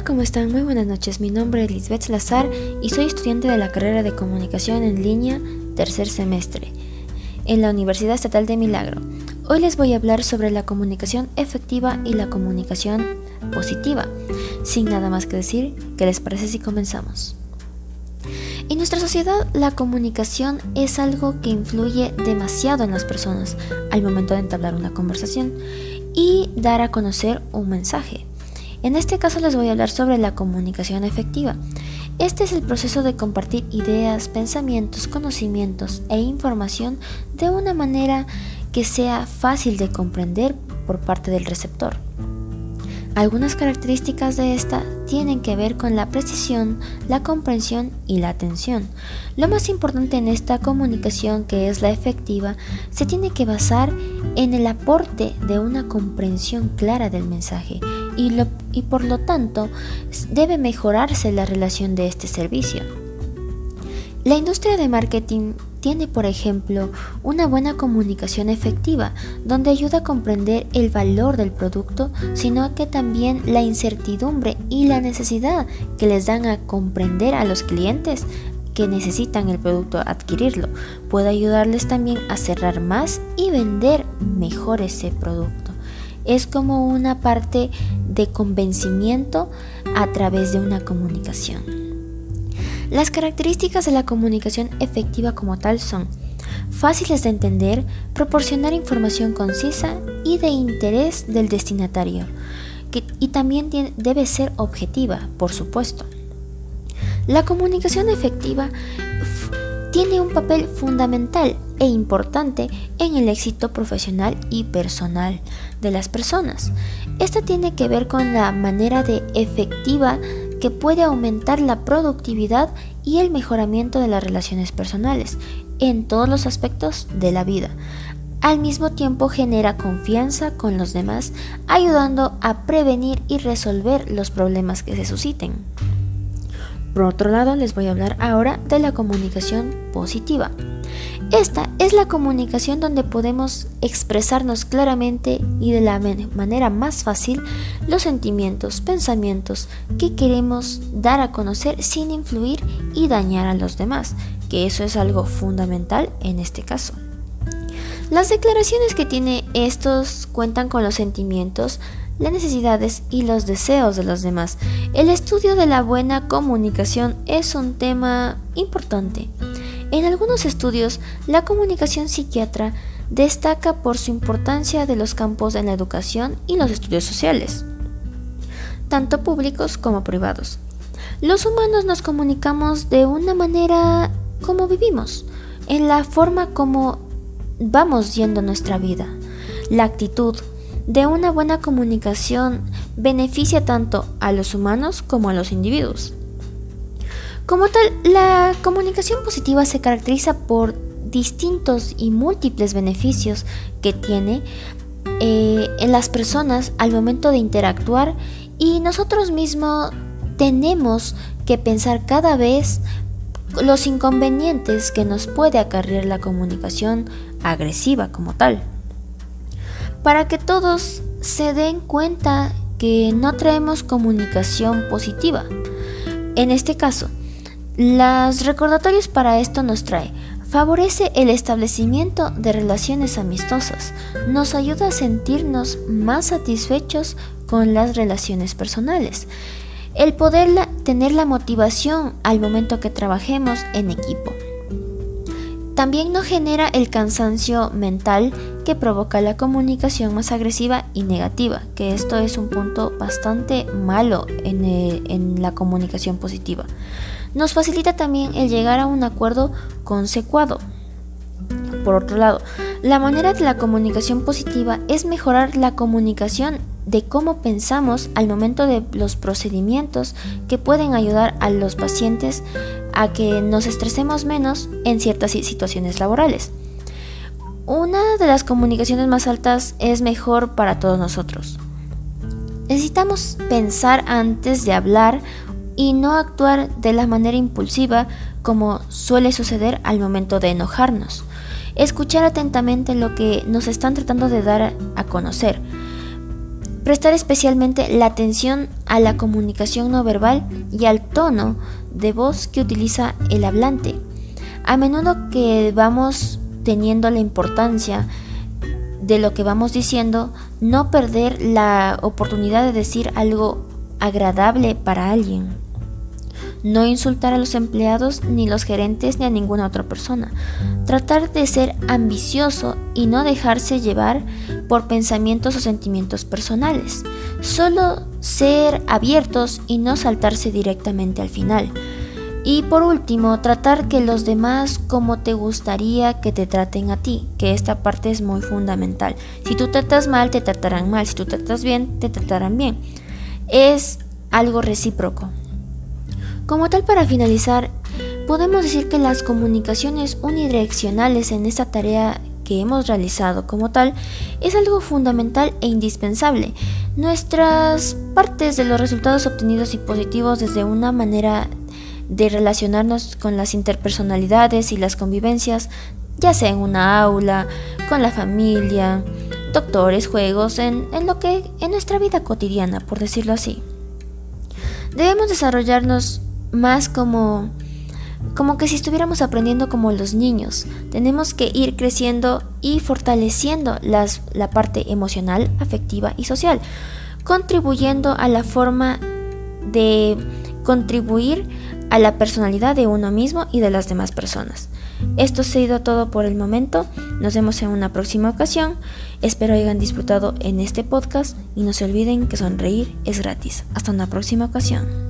Hola, ¿cómo están? Muy buenas noches. Mi nombre es Lisbeth Salazar y soy estudiante de la carrera de Comunicación en línea tercer semestre en la Universidad Estatal de Milagro. Hoy les voy a hablar sobre la comunicación efectiva y la comunicación positiva. Sin nada más que decir, ¿qué les parece si comenzamos? En nuestra sociedad la comunicación es algo que influye demasiado en las personas al momento de entablar una conversación y dar a conocer un mensaje. En este caso les voy a hablar sobre la comunicación efectiva. Este es el proceso de compartir ideas, pensamientos, conocimientos e información de una manera que sea fácil de comprender por parte del receptor. Algunas características de esta tienen que ver con la precisión, la comprensión y la atención. Lo más importante en esta comunicación, que es la efectiva, se tiene que basar en el aporte de una comprensión clara del mensaje y, por lo tanto debe mejorarse la relación de este servicio. La industria de marketing tiene, por ejemplo, una buena comunicación efectiva, donde ayuda a comprender el valor del producto, sino que también la incertidumbre y la necesidad que les dan a comprender a los clientes que necesitan el producto adquirirlo. Puede ayudarles también a cerrar más y vender mejor ese producto. Es como una parte de convencimiento a través de una comunicación. Las características de la comunicación efectiva como tal son fáciles de entender, proporcionar información concisa y de interés del destinatario, y también debe ser objetiva, por supuesto. La comunicación efectiva tiene un papel fundamental e importante en el éxito profesional y personal de las personas. Esta tiene que ver con la manera de efectiva que puede aumentar la productividad y el mejoramiento de las relaciones personales en todos los aspectos de la vida. Al mismo tiempo genera confianza con los demás, ayudando a prevenir y resolver los problemas que se susciten. Por otro lado, les voy a hablar ahora de la comunicación positiva. Esta es la comunicación donde podemos expresarnos claramente y de la manera más fácil los sentimientos, pensamientos que queremos dar a conocer sin influir y dañar a los demás, que eso es algo fundamental en este caso. Las declaraciones que tiene estos cuentan con los sentimientos, las necesidades y los deseos de los demás. El estudio de la buena comunicación es un tema importante. En algunos estudios, la comunicación psiquiatra destaca por su importancia de los campos en la educación y los estudios sociales, tanto públicos como privados. Los humanos nos comunicamos de una manera como vivimos, en la forma como vamos yendo nuestra vida. La actitud de una buena comunicación beneficia tanto a los humanos como a los individuos. Como tal, la comunicación positiva se caracteriza por distintos y múltiples beneficios que tiene eh, en las personas al momento de interactuar y nosotros mismos tenemos que pensar cada vez los inconvenientes que nos puede acarrear la comunicación agresiva como tal. Para que todos se den cuenta que no traemos comunicación positiva. En este caso, los recordatorios para esto nos trae. Favorece el establecimiento de relaciones amistosas. Nos ayuda a sentirnos más satisfechos con las relaciones personales. El poder tener la motivación al momento que trabajemos en equipo. También no genera el cansancio mental que provoca la comunicación más agresiva y negativa, que esto es un punto bastante malo en, en la comunicación positiva nos facilita también el llegar a un acuerdo consecuado. Por otro lado, la manera de la comunicación positiva es mejorar la comunicación de cómo pensamos al momento de los procedimientos que pueden ayudar a los pacientes a que nos estresemos menos en ciertas situaciones laborales. Una de las comunicaciones más altas es mejor para todos nosotros. Necesitamos pensar antes de hablar y no actuar de la manera impulsiva como suele suceder al momento de enojarnos. Escuchar atentamente lo que nos están tratando de dar a conocer. Prestar especialmente la atención a la comunicación no verbal y al tono de voz que utiliza el hablante. A menudo que vamos teniendo la importancia de lo que vamos diciendo, no perder la oportunidad de decir algo agradable para alguien. No insultar a los empleados, ni los gerentes, ni a ninguna otra persona. Tratar de ser ambicioso y no dejarse llevar por pensamientos o sentimientos personales. Solo ser abiertos y no saltarse directamente al final. Y por último, tratar que los demás como te gustaría que te traten a ti, que esta parte es muy fundamental. Si tú tratas mal, te tratarán mal. Si tú tratas bien, te tratarán bien. Es algo recíproco. Como tal, para finalizar, podemos decir que las comunicaciones unidireccionales en esta tarea que hemos realizado como tal es algo fundamental e indispensable. Nuestras partes de los resultados obtenidos y positivos desde una manera de relacionarnos con las interpersonalidades y las convivencias, ya sea en una aula, con la familia, doctores, juegos, en, lo que en nuestra vida cotidiana, por decirlo así. Debemos desarrollarnos más como como que si estuviéramos aprendiendo como los niños. Tenemos que ir creciendo y fortaleciendo las, la parte emocional, afectiva y social, contribuyendo a la forma de contribuir a la personalidad de uno mismo y de las demás personas. Esto ha sido todo por el momento. Nos vemos en una próxima ocasión. Espero hayan disfrutado en este podcast y no se olviden que sonreír es gratis. Hasta una próxima ocasión.